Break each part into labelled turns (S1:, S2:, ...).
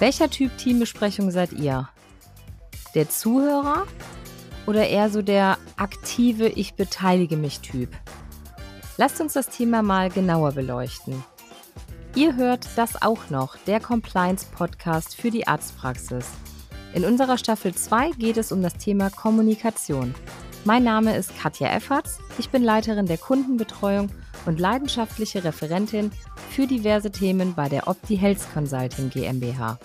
S1: Welcher Typ Teambesprechung seid ihr? Der Zuhörer oder eher so der aktive Ich beteilige mich Typ? Lasst uns das Thema mal genauer beleuchten. Ihr hört das auch noch, der Compliance Podcast für die Arztpraxis. In unserer Staffel 2 geht es um das Thema Kommunikation. Mein Name ist Katja Efferts, ich bin Leiterin der Kundenbetreuung und leidenschaftliche Referentin für diverse Themen bei der Opti Health Consulting GmbH.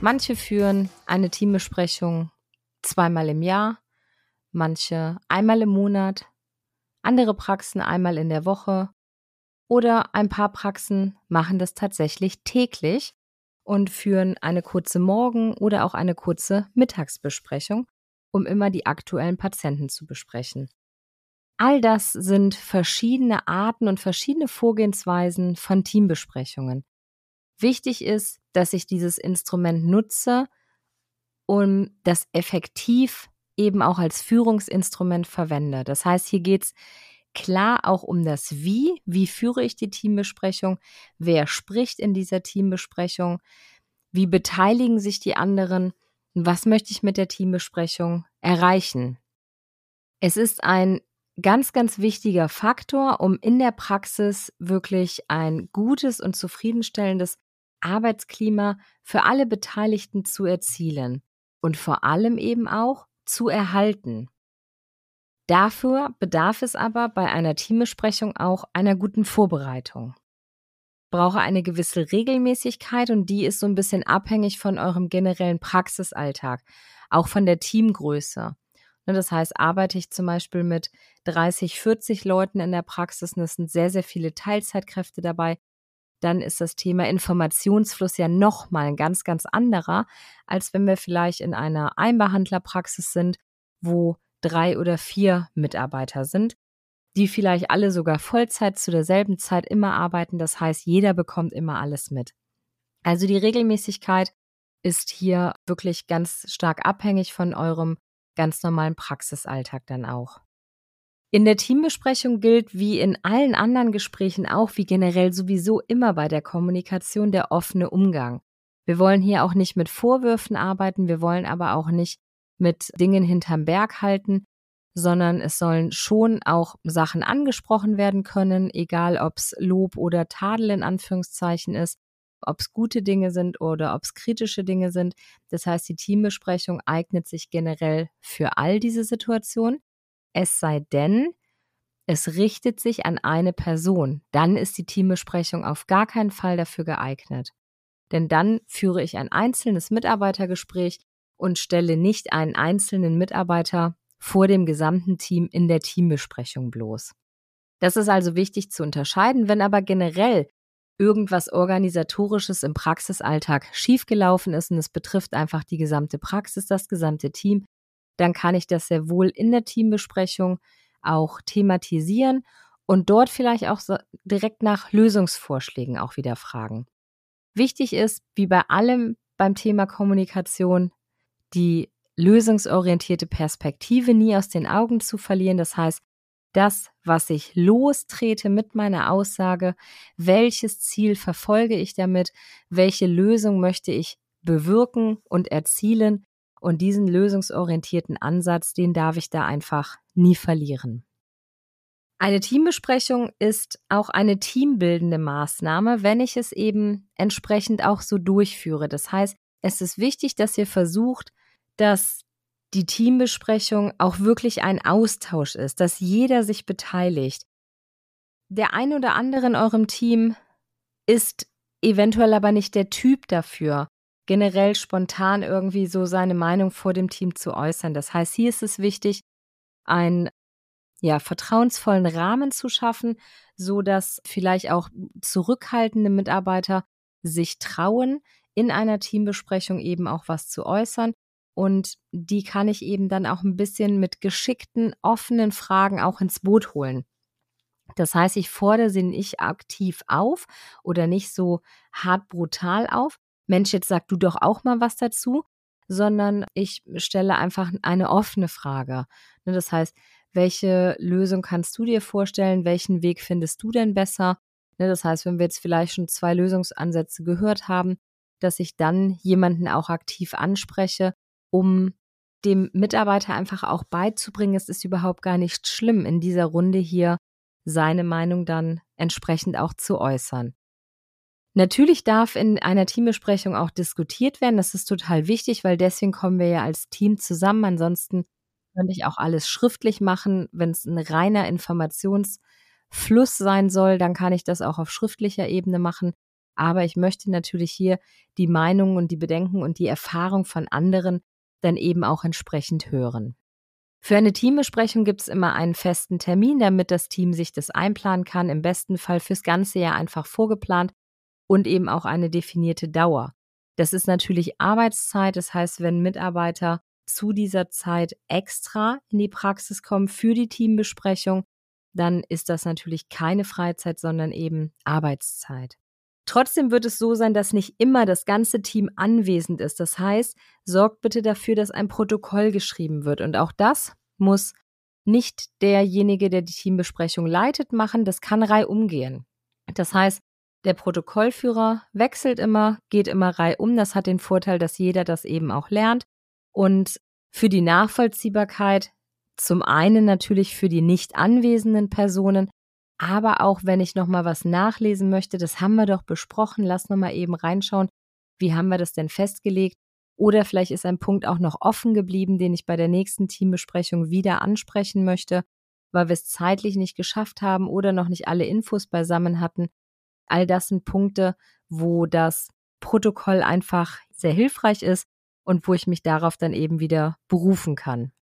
S1: Manche führen eine Teambesprechung zweimal im Jahr, manche einmal im Monat, andere Praxen einmal in der Woche oder ein paar Praxen machen das tatsächlich täglich und führen eine kurze Morgen- oder auch eine kurze Mittagsbesprechung, um immer die aktuellen Patienten zu besprechen. All das sind verschiedene Arten und verschiedene Vorgehensweisen von Teambesprechungen. Wichtig ist, dass ich dieses Instrument nutze, um das effektiv eben auch als Führungsinstrument verwende. Das heißt, hier geht es klar auch um das Wie. Wie führe ich die Teambesprechung? Wer spricht in dieser Teambesprechung? Wie beteiligen sich die anderen? Was möchte ich mit der Teambesprechung erreichen? Es ist ein ganz, ganz wichtiger Faktor, um in der Praxis wirklich ein gutes und zufriedenstellendes Arbeitsklima für alle Beteiligten zu erzielen und vor allem eben auch zu erhalten. Dafür bedarf es aber bei einer Teambesprechung auch einer guten Vorbereitung. Brauche eine gewisse Regelmäßigkeit und die ist so ein bisschen abhängig von eurem generellen Praxisalltag, auch von der Teamgröße. Ne, das heißt, arbeite ich zum Beispiel mit 30, 40 Leuten in der Praxis und es sind sehr, sehr viele Teilzeitkräfte dabei, dann ist das Thema Informationsfluss ja nochmal ein ganz, ganz anderer, als wenn wir vielleicht in einer Einbehandlerpraxis sind, wo drei oder vier Mitarbeiter sind, die vielleicht alle sogar Vollzeit zu derselben Zeit immer arbeiten. Das heißt, jeder bekommt immer alles mit. Also die Regelmäßigkeit ist hier wirklich ganz stark abhängig von eurem ganz normalen Praxisalltag dann auch. In der Teambesprechung gilt wie in allen anderen Gesprächen auch, wie generell sowieso immer bei der Kommunikation, der offene Umgang. Wir wollen hier auch nicht mit Vorwürfen arbeiten, wir wollen aber auch nicht mit Dingen hinterm Berg halten, sondern es sollen schon auch Sachen angesprochen werden können, egal ob es Lob oder Tadel in Anführungszeichen ist, ob es gute Dinge sind oder ob es kritische Dinge sind. Das heißt, die Teambesprechung eignet sich generell für all diese Situationen. Es sei denn, es richtet sich an eine Person. Dann ist die Teambesprechung auf gar keinen Fall dafür geeignet. Denn dann führe ich ein einzelnes Mitarbeitergespräch und stelle nicht einen einzelnen Mitarbeiter vor dem gesamten Team in der Teambesprechung bloß. Das ist also wichtig zu unterscheiden. Wenn aber generell irgendwas Organisatorisches im Praxisalltag schiefgelaufen ist und es betrifft einfach die gesamte Praxis, das gesamte Team, dann kann ich das sehr wohl in der Teambesprechung auch thematisieren und dort vielleicht auch so direkt nach Lösungsvorschlägen auch wieder fragen. Wichtig ist, wie bei allem beim Thema Kommunikation, die lösungsorientierte Perspektive nie aus den Augen zu verlieren. Das heißt, das, was ich lostrete mit meiner Aussage, welches Ziel verfolge ich damit, welche Lösung möchte ich bewirken und erzielen und diesen lösungsorientierten Ansatz, den darf ich da einfach nie verlieren. Eine Teambesprechung ist auch eine teambildende Maßnahme, wenn ich es eben entsprechend auch so durchführe. Das heißt, es ist wichtig, dass ihr versucht, dass die Teambesprechung auch wirklich ein Austausch ist, dass jeder sich beteiligt. Der ein oder andere in eurem Team ist eventuell aber nicht der Typ dafür generell spontan irgendwie so seine Meinung vor dem Team zu äußern. Das heißt, hier ist es wichtig, einen ja, vertrauensvollen Rahmen zu schaffen, so dass vielleicht auch zurückhaltende Mitarbeiter sich trauen, in einer Teambesprechung eben auch was zu äußern. Und die kann ich eben dann auch ein bisschen mit geschickten, offenen Fragen auch ins Boot holen. Das heißt, ich fordere sie nicht aktiv auf oder nicht so hart brutal auf, Mensch, jetzt sag du doch auch mal was dazu, sondern ich stelle einfach eine offene Frage. Ne, das heißt, welche Lösung kannst du dir vorstellen? Welchen Weg findest du denn besser? Ne, das heißt, wenn wir jetzt vielleicht schon zwei Lösungsansätze gehört haben, dass ich dann jemanden auch aktiv anspreche, um dem Mitarbeiter einfach auch beizubringen, es ist überhaupt gar nicht schlimm, in dieser Runde hier seine Meinung dann entsprechend auch zu äußern. Natürlich darf in einer Teambesprechung auch diskutiert werden. Das ist total wichtig, weil deswegen kommen wir ja als Team zusammen. Ansonsten könnte ich auch alles schriftlich machen. Wenn es ein reiner Informationsfluss sein soll, dann kann ich das auch auf schriftlicher Ebene machen. Aber ich möchte natürlich hier die Meinungen und die Bedenken und die Erfahrung von anderen dann eben auch entsprechend hören. Für eine Teambesprechung gibt es immer einen festen Termin, damit das Team sich das einplanen kann, im besten Fall fürs ganze Jahr einfach vorgeplant und eben auch eine definierte Dauer. Das ist natürlich Arbeitszeit, das heißt, wenn Mitarbeiter zu dieser Zeit extra in die Praxis kommen für die Teambesprechung, dann ist das natürlich keine Freizeit, sondern eben Arbeitszeit. Trotzdem wird es so sein, dass nicht immer das ganze Team anwesend ist. Das heißt, sorgt bitte dafür, dass ein Protokoll geschrieben wird. Und auch das muss nicht derjenige, der die Teambesprechung leitet, machen. Das kann reihum gehen. Das heißt, der Protokollführer wechselt immer, geht immer reihum. Das hat den Vorteil, dass jeder das eben auch lernt. Und für die Nachvollziehbarkeit zum einen natürlich für die nicht anwesenden Personen, aber auch wenn ich noch mal was nachlesen möchte, das haben wir doch besprochen, lass noch mal eben reinschauen, wie haben wir das denn festgelegt? Oder vielleicht ist ein Punkt auch noch offen geblieben, den ich bei der nächsten Teambesprechung wieder ansprechen möchte, weil wir es zeitlich nicht geschafft haben oder noch nicht alle Infos beisammen hatten. All das sind Punkte, wo das Protokoll einfach sehr hilfreich ist und wo ich mich darauf dann eben wieder berufen kann.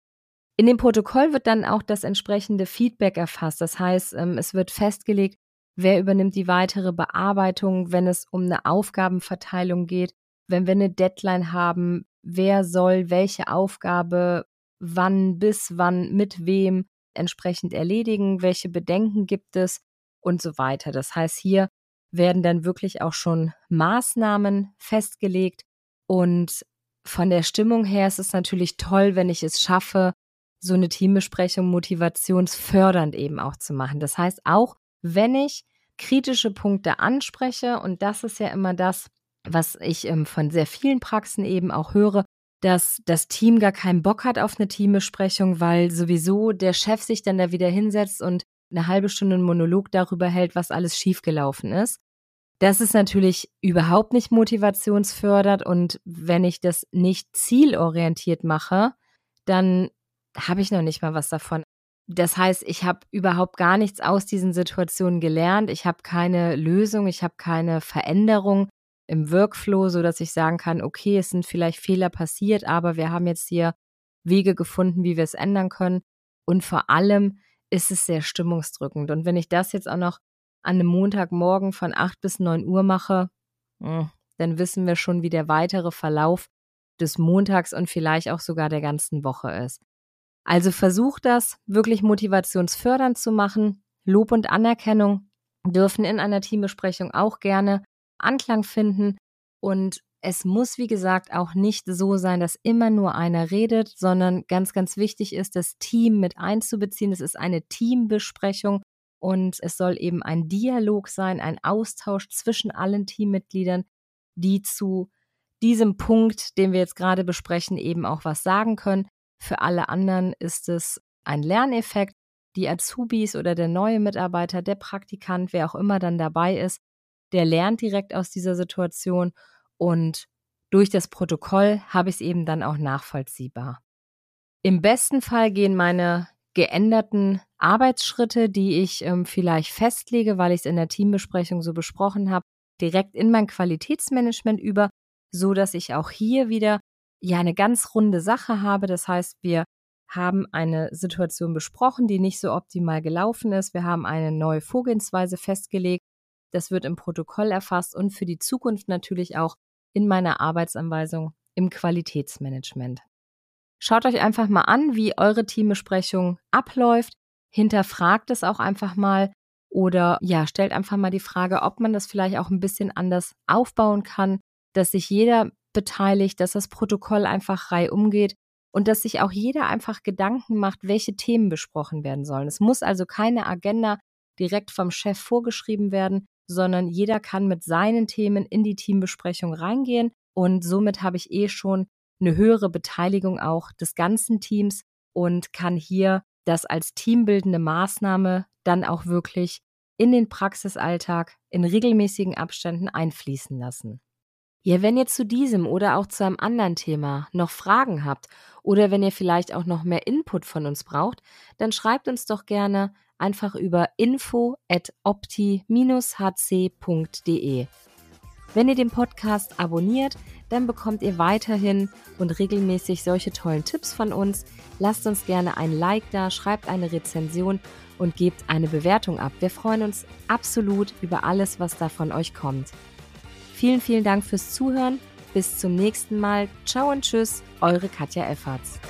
S1: In dem Protokoll wird dann auch das entsprechende Feedback erfasst. Das heißt, ähm, es wird festgelegt, wer übernimmt die weitere Bearbeitung, wenn es um eine Aufgabenverteilung geht, wenn wir eine Deadline haben, wer soll welche Aufgabe wann bis wann mit wem entsprechend erledigen, welche Bedenken gibt es und so weiter. Das heißt, hier werden dann wirklich auch schon Maßnahmen festgelegt und von der Stimmung her ist es natürlich toll, wenn ich es schaffe, so eine Teambesprechung motivationsfördernd eben auch zu machen. Das heißt, auch wenn ich kritische Punkte anspreche, und das ist ja immer das, was ich ähm, von sehr vielen Praxen eben auch höre, dass das Team gar keinen Bock hat auf eine Teambesprechung, weil sowieso der Chef sich dann da wieder hinsetzt und eine halbe Stunde einen Monolog darüber hält, was alles schiefgelaufen ist. Das ist natürlich überhaupt nicht motivationsfördernd und wenn ich das nicht zielorientiert mache, dann habe ich noch nicht mal was davon. Das heißt, ich habe überhaupt gar nichts aus diesen Situationen gelernt. Ich habe keine Lösung, ich habe keine Veränderung im Workflow, so dass ich sagen kann, okay, es sind vielleicht Fehler passiert, aber wir haben jetzt hier Wege gefunden, wie wir es ändern können. Und vor allem ist es sehr stimmungsdrückend. Und wenn ich das jetzt auch noch an einem Montagmorgen von 8 bis 9 Uhr mache, hm, dann wissen wir schon, wie der weitere Verlauf des Montags und vielleicht auch sogar der ganzen Woche ist. Also versuch das wirklich motivationsfördernd zu machen. Lob und Anerkennung dürfen in einer Teambesprechung auch gerne Anklang finden. Und es muss, wie gesagt, auch nicht so sein, dass immer nur einer redet, sondern ganz, ganz wichtig ist, das Team mit einzubeziehen. Es ist eine Teambesprechung und es soll eben ein Dialog sein, ein Austausch zwischen allen Teammitgliedern, die zu diesem Punkt, den wir jetzt gerade besprechen, eben auch was sagen können. Für alle anderen ist es ein Lerneffekt. Die Azubis oder der neue Mitarbeiter, der Praktikant, wer auch immer dann dabei ist, der lernt direkt aus dieser Situation und durch das Protokoll habe ich es eben dann auch nachvollziehbar. Im besten Fall gehen meine geänderten Arbeitsschritte, die ich ähm, vielleicht festlege, weil ich es in der Teambesprechung so besprochen habe, direkt in mein Qualitätsmanagement über, so dass ich auch hier wieder ja eine ganz runde Sache habe. Das heißt, wir haben eine Situation besprochen, die nicht so optimal gelaufen ist. Wir haben eine neue Vorgehensweise festgelegt. Das wird im Protokoll erfasst und für die Zukunft natürlich auch in meiner Arbeitsanweisung im Qualitätsmanagement. Schaut euch einfach mal an, wie eure Teambesprechung abläuft. Hinterfragt es auch einfach mal oder ja, stellt einfach mal die Frage, ob man das vielleicht auch ein bisschen anders aufbauen kann, dass sich jeder beteiligt, dass das Protokoll einfach rei umgeht und dass sich auch jeder einfach Gedanken macht, welche Themen besprochen werden sollen. Es muss also keine Agenda direkt vom Chef vorgeschrieben werden, sondern jeder kann mit seinen Themen in die Teambesprechung reingehen und somit habe ich eh schon eine höhere Beteiligung auch des ganzen Teams und kann hier das als teambildende Maßnahme dann auch wirklich in den Praxisalltag in regelmäßigen Abständen einfließen lassen. Ja, wenn ihr zu diesem oder auch zu einem anderen Thema noch Fragen habt oder wenn ihr vielleicht auch noch mehr Input von uns braucht, dann schreibt uns doch gerne einfach über info at opti-hc.de. Wenn ihr den Podcast abonniert, dann bekommt ihr weiterhin und regelmäßig solche tollen Tipps von uns. Lasst uns gerne ein Like da, schreibt eine Rezension und gebt eine Bewertung ab. Wir freuen uns absolut über alles, was da von euch kommt. Vielen, vielen Dank fürs Zuhören. Bis zum nächsten Mal. Ciao und tschüss, eure Katja Efferts.